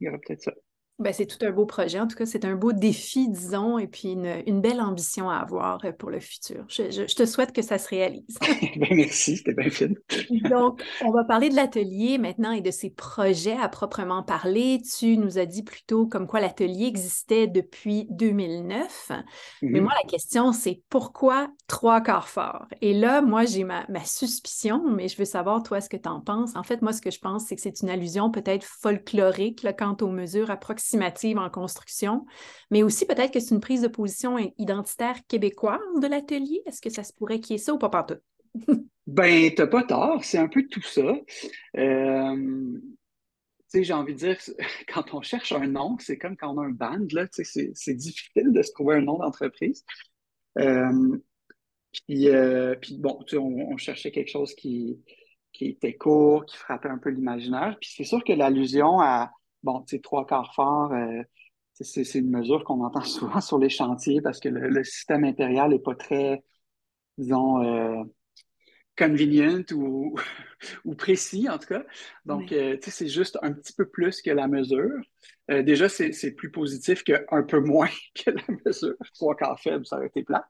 Il y aurait peut-être ça. Ben, c'est tout un beau projet. En tout cas, c'est un beau défi, disons, et puis une, belle ambition à avoir euh, pour le futur. Je, te souhaite que ça se réalise. ben, merci, c'était bien fine. Donc, on va parler de l'atelier maintenant et de ses projets à proprement parler. Tu nous as dit plutôt comme quoi l'atelier existait depuis 2009. Mais mhm. moi, la question, c'est pourquoi trois quarts forts? Et là, moi, j'ai ma, ma, suspicion, mais je veux savoir, toi, ce que tu en penses. En fait, moi, ce que je pense, c'est que c'est une allusion peut-être folklorique là, quant aux mesures en construction, mais aussi peut-être que c'est une prise de position identitaire québécoise de l'atelier. Est-ce que ça se pourrait qu'il y ait ça ou pas partout? ben, t'as pas tort, c'est un peu tout ça. Euh, j'ai envie de dire, quand on cherche un nom, c'est comme quand on a un band, là, c'est difficile de se trouver un nom d'entreprise. Euh, puis, euh, puis, bon, on, on, cherchait quelque chose qui, qui était court, qui frappait un peu l'imaginaire. Puis c'est sûr que l'allusion à, bon, tu sais, trois quarts forts, euh, c'est une mesure qu'on entend souvent sur les chantiers parce que le, système impérial n'est pas très, disons, euh, convenient ou, ou, précis, en tout cas. Donc, euh, tu sais, c'est juste un petit peu plus que la mesure. déjà, c'est plus positif qu'un peu moins que la mesure. Trois quarts faibles, ça aurait été plat.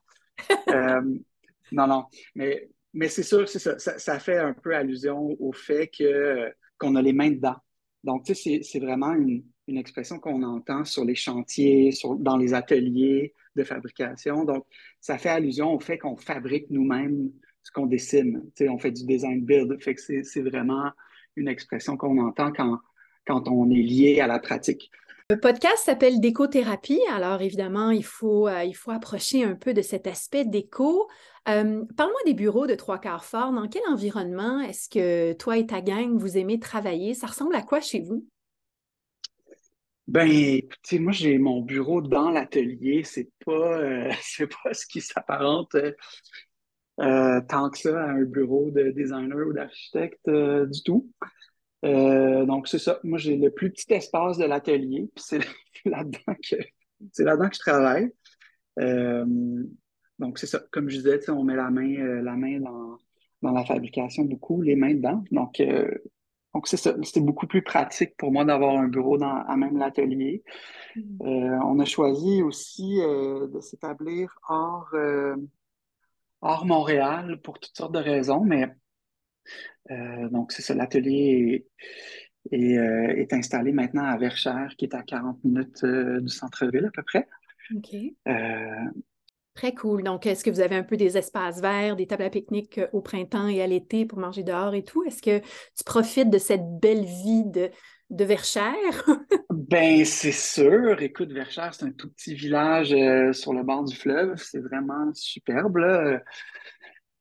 non, non. Mais, mais c'est sûr, ça, ça, ça. fait un peu allusion au fait que qu'on a les mains dedans. Donc, tu sais, c'est vraiment une, expression qu'on entend sur les chantiers, dans les ateliers de fabrication. Donc, ça fait allusion au fait qu'on fabrique nous-mêmes ce qu'on dessine. Tu sais, on fait du design build. Fait que c'est vraiment une expression qu'on entend quand, on est lié à la pratique. Le podcast s'appelle Décothérapie. Alors évidemment, il faut, euh, il faut approcher un peu de cet aspect déco. Euh, parle-moi des bureaux de Trois Quarts Fort. Dans quel environnement est-ce que toi et ta gang, vous aimez travailler? Ça ressemble à quoi chez vous? Ben, écoutez, moi, j'ai mon bureau dans l'atelier. C'est pas, euh, pas ce qui s'apparente tant que ça à un bureau de designer ou d'architecte du tout. Euh, donc, c'est ça. Moi, j'ai le plus petit espace de l'atelier, c'est là-dedans c'est là-dedans que je travaille. Euh, donc, c'est ça. Comme je disais, on met la main, euh, la main dans, dans, la fabrication beaucoup, les mains dedans. Donc, donc c'est ça. C'était beaucoup plus pratique pour moi d'avoir un bureau dans, à même l'atelier. Mm. on a choisi aussi de s'établir hors, hors Montréal pour toutes sortes de raisons, mais euh, donc, c'est ça, l'atelier est, euh, est, installé maintenant à Verchères, qui est à 40 minutes euh, du centre-ville à peu près. OK. Très cool. Donc, est-ce que vous avez un peu des espaces verts, des tables à pique-nique au printemps et à l'été pour manger dehors et tout? Est-ce que tu profites de cette belle vie de, de Verchères? ben, c'est sûr. Écoute, Verchères, c'est un tout petit village sur le bord du fleuve. C'est vraiment superbe.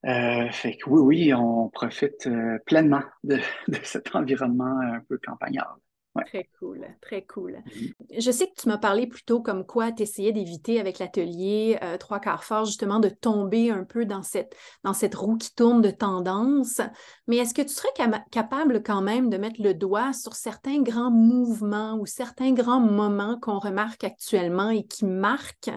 Euh, fait que oui, oui, on profite euh, pleinement de, cet environnement un peu campagnard. Très cool, très cool. Mm-hmm. Je sais que tu m'as parlé plutôt comme quoi tu essayais d'éviter avec l'atelier euh, Trois quarts fort, justement, de tomber un peu dans cette, dans cette roue qui tourne de tendance. Mais est-ce que tu serais capable quand même de mettre le doigt sur certains grands mouvements ou certains grands moments qu'on remarque actuellement et qui marquent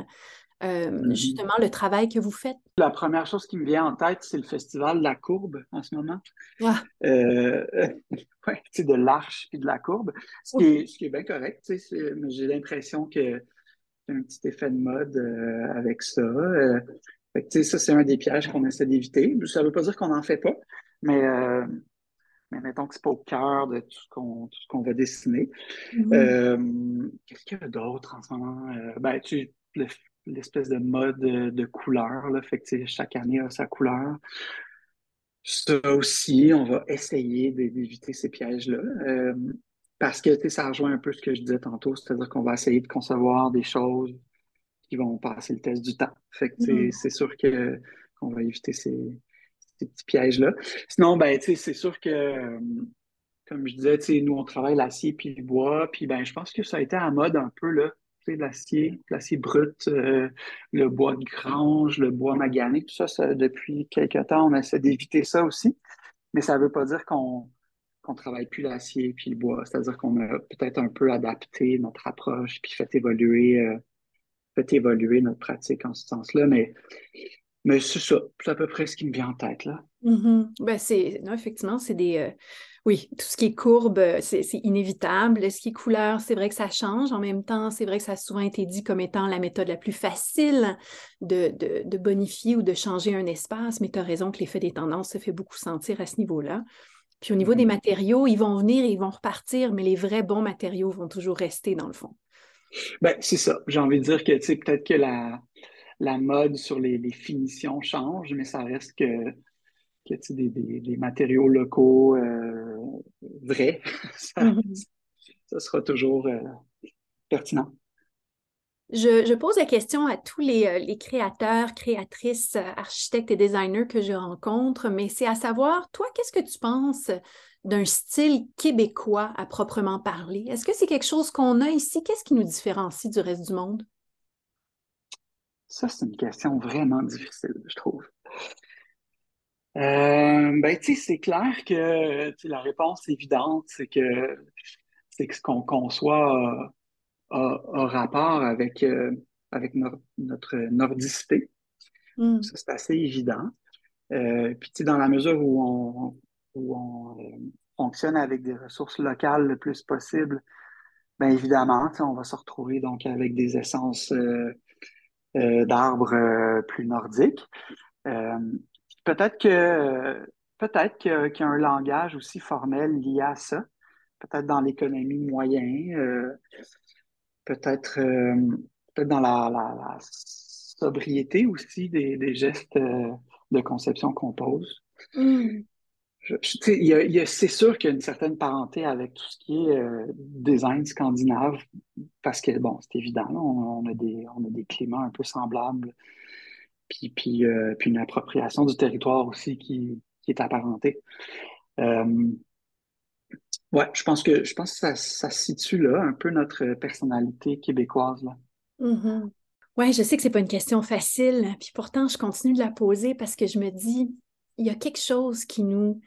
euh, mm-hmm. justement le travail que vous faites? La première chose qui me vient en tête, c'est le festival de la courbe en ce moment. Ah. Euh, ouais, de l'arche et de la courbe, ce, qui, est, ce qui est bien correct. J'ai l'impression que y a un petit effet de mode euh, avec ça. Euh, ça, c'est un des pièges qu'on essaie d'éviter. Ça ne veut pas dire qu'on n'en fait pas, mais, mais mettons que ce n'est pas au cœur de tout ce qu'on va dessiner. Mm-hmm. Qu'est-ce qu'il y a d'autre en ce moment? ben, tu, le, l'espèce de mode de, couleur. Là. Fait que, chaque année a sa couleur. Ça aussi, on va essayer d'éviter ces pièges-là. Euh, parce que ça rejoint un peu ce que je disais tantôt, c'est-à-dire qu'on va essayer de concevoir des choses qui vont passer le test du temps. Fait que mm-hmm. c'est sûr que qu'on va éviter ces, petits pièges-là. Sinon, ben, c'est sûr que, comme je disais, nous, on travaille l'acier puis le bois, puis ben, je pense que ça a été à mode un peu là, l'acier, l'acier brut, euh, le bois de grange, le bois magané, tout ça, depuis quelques temps, on essaie d'éviter ça aussi. Mais ça ne veut pas dire qu'on ne travaille plus l'acier puis le bois. C'est-à-dire qu'on a peut-être un peu adapté notre approche puis fait évoluer, euh, fait évoluer notre pratique en ce sens-là. Mais, Mais c'est ça, c'est à peu près ce qui me vient en tête, là. Mm-hmm. Ben, c'est, non, effectivement, c'est des, euh, oui, tout ce qui est courbe, euh, c'est, inévitable. Ce qui est couleur, c'est vrai que ça change. En même temps, c'est vrai que ça a souvent été dit comme étant la méthode la plus facile de, de, bonifier ou de changer un espace, mais tu as raison que l'effet des tendances se fait beaucoup sentir à ce niveau-là. Puis au niveau des mm-hmm. matériaux, ils vont venir, ils vont repartir, mais les vrais bons matériaux vont toujours rester dans le fond. Ben, c'est ça. J'ai envie de dire que, tu sais, peut-être que la, la mode sur les, finitions change, mais ça reste que, que des, des, matériaux locaux euh, vrais, mm-hmm. ça, sera toujours euh, pertinent. Je, pose la question à tous les, euh, les créateurs, créatrices, architectes et designers que je rencontre, mais c'est à savoir, toi, qu'est-ce que tu penses d'un style québécois à proprement parler? Est-ce que c'est quelque chose qu'on a ici? Qu'est-ce qui nous différencie du reste du monde? Ça, c'est une question vraiment difficile, je trouve. Euh, ben, tu sais, c'est clair que la réponse évidente, c'est que c'est que ce qu'on conçoit a, rapport avec, euh, avec notre, nordicité. Hmm. Ça, c'est assez évident. Euh, puis, tu sais, dans la mesure où on, où on euh, fonctionne avec des ressources locales le plus possible, bien évidemment, on va se retrouver donc avec des essences euh, euh, d'arbres plus nordiques. peut-être que qu'il y, a un langage aussi formel lié à ça, peut-être dans l'économie moyenne, peut-être peut-être dans la, sobriété aussi des, gestes de conception qu'on pose. Mm c'est sûr qu'il y a une certaine parenté avec tout ce qui est euh, design scandinave, parce que, bon, c'est évident, on, a des, on a des climats un peu semblables, puis, puis, euh, puis une appropriation du territoire aussi qui, est apparentée. Euh, ouais, je pense que, je pense que ça, ça situe là un peu notre personnalité québécoise. Là. Mm-hmm. Je sais que c'est pas une question facile, puis pourtant, je continue de la poser parce que je me dis, il y a quelque chose qui nous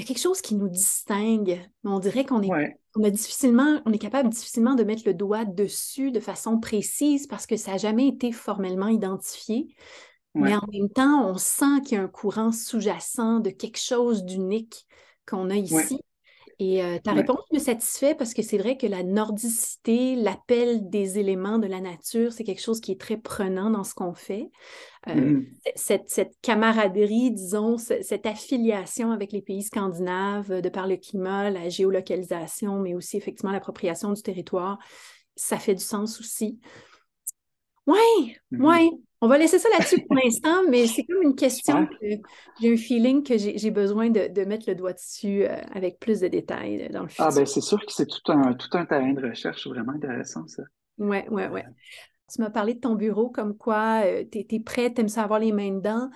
il y a quelque chose qui nous distingue. On dirait qu'on est, on a difficilement, on est capable difficilement de mettre le doigt dessus de façon précise parce que ça n'a jamais été formellement identifié. Mais en même temps, on sent qu'il y a un courant sous-jacent de quelque chose d'unique qu'on a ici. Et euh, ta réponse me satisfait parce que c'est vrai que la nordicité, l'appel des éléments de la nature, c'est quelque chose qui est très prenant dans ce qu'on fait. Euh, mm-hmm. cette, camaraderie, disons, cette affiliation avec les pays scandinaves de par le climat, la géolocalisation, mais aussi effectivement l'appropriation du territoire, ça fait du sens aussi. Oui, mm-hmm. oui. On va laisser ça là-dessus pour l'instant, mais c'est comme une question que j'ai un feeling que j'ai besoin de, mettre le doigt dessus euh, avec plus de détails dans le futur. Ah, ben c'est sûr que c'est tout un, tout un terrain de recherche vraiment intéressant, ça. Oui, oui, oui. Tu m'as parlé de ton bureau, comme quoi euh, tu es, prêt, tu aimes ça avoir les mains dedans.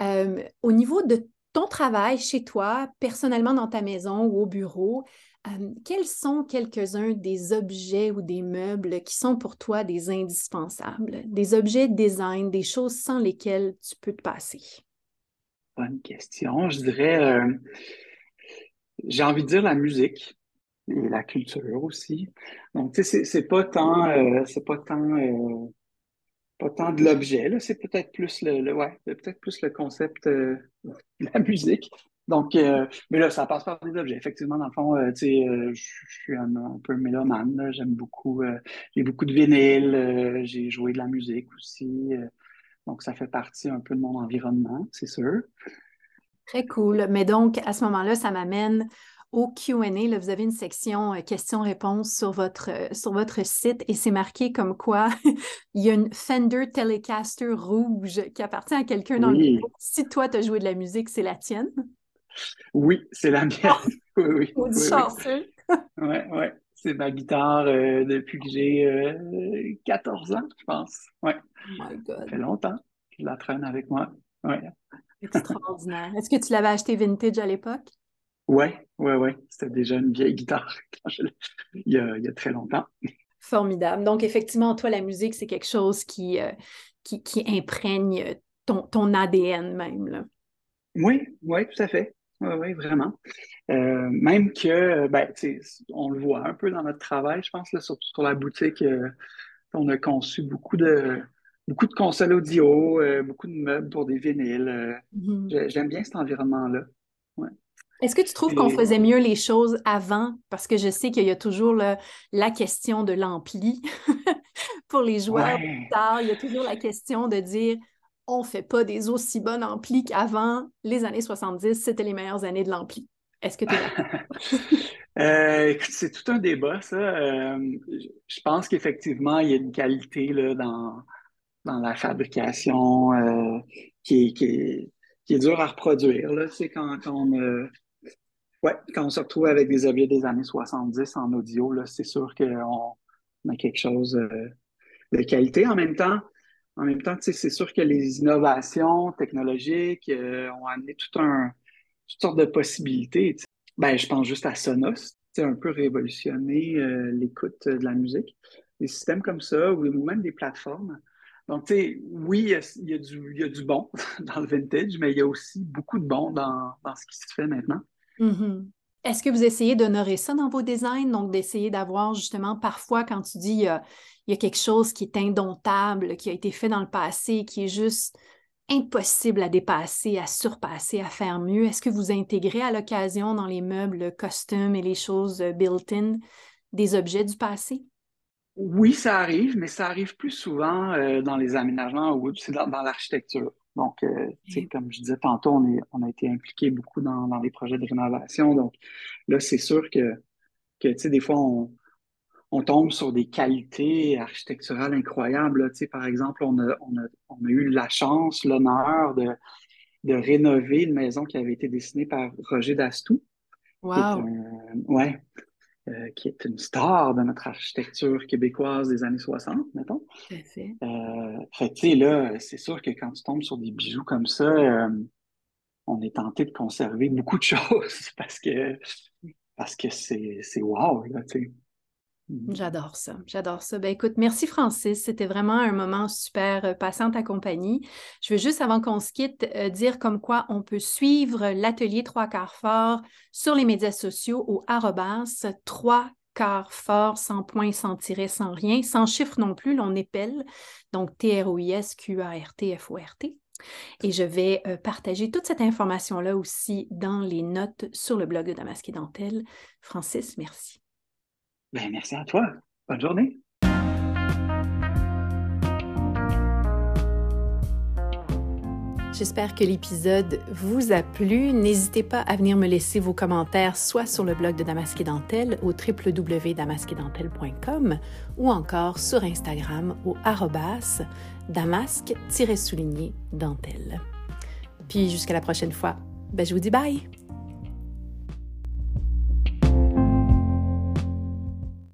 Euh, au niveau de ton travail chez toi, personnellement dans ta maison ou au bureau, quels sont quelques-uns des objets ou des meubles qui sont pour toi des indispensables, des objets de design, des choses sans lesquelles tu peux te passer? Bonne question. Je dirais, euh, j'ai envie de dire la musique et la culture aussi. Donc, tu sais, c'est pas tant, euh, c'est pas tant, euh, pas tant de l'objet, c'est peut-être plus le, ouais, peut-être plus le concept de la musique. Donc, euh, mais là, ça passe par des objets. Effectivement, dans le fond, euh, tu sais, euh, je suis un, peu mélomane. J'aime beaucoup, j'ai beaucoup de vinyle, j'ai joué de la musique aussi. donc, ça fait partie un peu de mon environnement, c'est sûr. Très cool. Mais donc, à ce moment-là, ça m'amène au QA. Là, vous avez une section questions-réponses sur votre, sur votre site et c'est marqué comme quoi il y a une Fender Telecaster rouge qui appartient à quelqu'un dans le groupe. Si toi, tu as joué de la musique, c'est la tienne. Oui, c'est la mienne. oui, oui. oui, oui. C'est ma guitare euh, depuis que j'ai 14 euh, ans, je pense. Ouais. Oh Ça fait longtemps que je la traîne avec moi. Ouais. Extraordinaire. Est-ce que tu l'avais acheté vintage à l'époque? Oui, oui, oui. C'était déjà une vieille guitare il, y a, très longtemps. Formidable. Donc, effectivement, toi, la musique, c'est quelque chose qui, euh, qui, imprègne ton, ton ADN même. Là. Oui, oui, tout à fait. Oui, oui, vraiment. Euh, même que, ben, on le voit un peu dans notre travail, je pense, là, surtout sur la boutique, euh, on a conçu beaucoup de, beaucoup de consoles audio, beaucoup de meubles pour des vinyles. Mm-hmm. J'aime bien cet environnement-là. Est-ce que tu trouves qu'on faisait mieux les choses avant? Parce que je sais qu'il y a toujours la question de l'ampli pour les joueurs. Il y a toujours la question de dire on ne fait pas des aussi bonnes amplis qu'avant. Les années 70, c'était les meilleures années de l'ampli. Est-ce que tu es euh, c'est tout un débat, ça. Euh, je pense qu'effectivement, il y a une qualité là, dans, dans la fabrication euh, qui, est, qui, dure à reproduire. Là. C'est quand, quand on Ouais, quand on se retrouve avec des objets des années 70 en audio, là, c'est sûr qu'on a quelque chose euh, de qualité. En même temps, en même temps, c'est sûr que les innovations technologiques euh, ont amené toutes sortes de possibilités. Ben, je pense juste à Sonos, un peu révolutionné euh, l'écoute de la musique. Des systèmes comme ça, ou même des plateformes. Donc, tu sais, oui, il y, a, du, bon dans le vintage, mais il y a aussi beaucoup de bon dans, dans ce qui se fait maintenant. Mm-hmm. Est-ce que vous essayez d'honorer ça dans vos designs, donc d'essayer d'avoir justement parfois quand tu dis il y a quelque chose qui est indomptable, qui a été fait dans le passé, qui est juste impossible à dépasser, à surpasser, à faire mieux, est-ce que vous intégrez à l'occasion dans les meubles custom et les choses euh, built-in des objets du passé? Oui, ça arrive, mais ça arrive plus souvent euh, dans les aménagements ou c'est dans l'architecture. Donc, euh, comme je disais tantôt, on, est, on a été impliqué beaucoup dans, dans les projets de rénovation. Donc, là, c'est sûr que, que des fois, on, on tombe sur des qualités architecturales incroyables. sais, par exemple, on a, on, a, on a eu la chance, l'honneur de, de rénover une maison qui avait été dessinée par Roger Dastou. Wow! ouais, euh, qui est une star de notre architecture québécoise des années 60, mettons. Fait. Euh, fait tu sais, là, c'est sûr que quand tu tombes sur des bijoux comme ça, euh, on est tenté de conserver beaucoup de choses parce que parce que c'est wow, là, tu sais. Mmh. J'adore ça, j'adore ça. Ben écoute, merci Francis, c'était vraiment un moment super euh, passant ta compagnie. Je veux juste, avant qu'on se quitte, euh, dire comme quoi on peut suivre l'atelier Trois quarts fort sur les médias sociaux au arrobas trois quarts fort sans point, sans tiret, sans rien, sans chiffre non plus, l'on épelle, donc T-R-O-I-S-Q-A-R-T-F-O-R-T. Et je vais euh, partager toute cette information-là aussi dans les notes sur le blog de Damasque et Dentelle. Francis, merci. Ben, merci à toi. Bonne journée. J'espère que l'épisode vous a plu. N'hésitez pas à venir me laisser vos commentaires soit sur le blog de Damasque et Dentelle au www.damasquedentelle.com ou encore sur Instagram au arrobas damasque-dentelle. Puis jusqu'à la prochaine fois, ben je vous dis bye!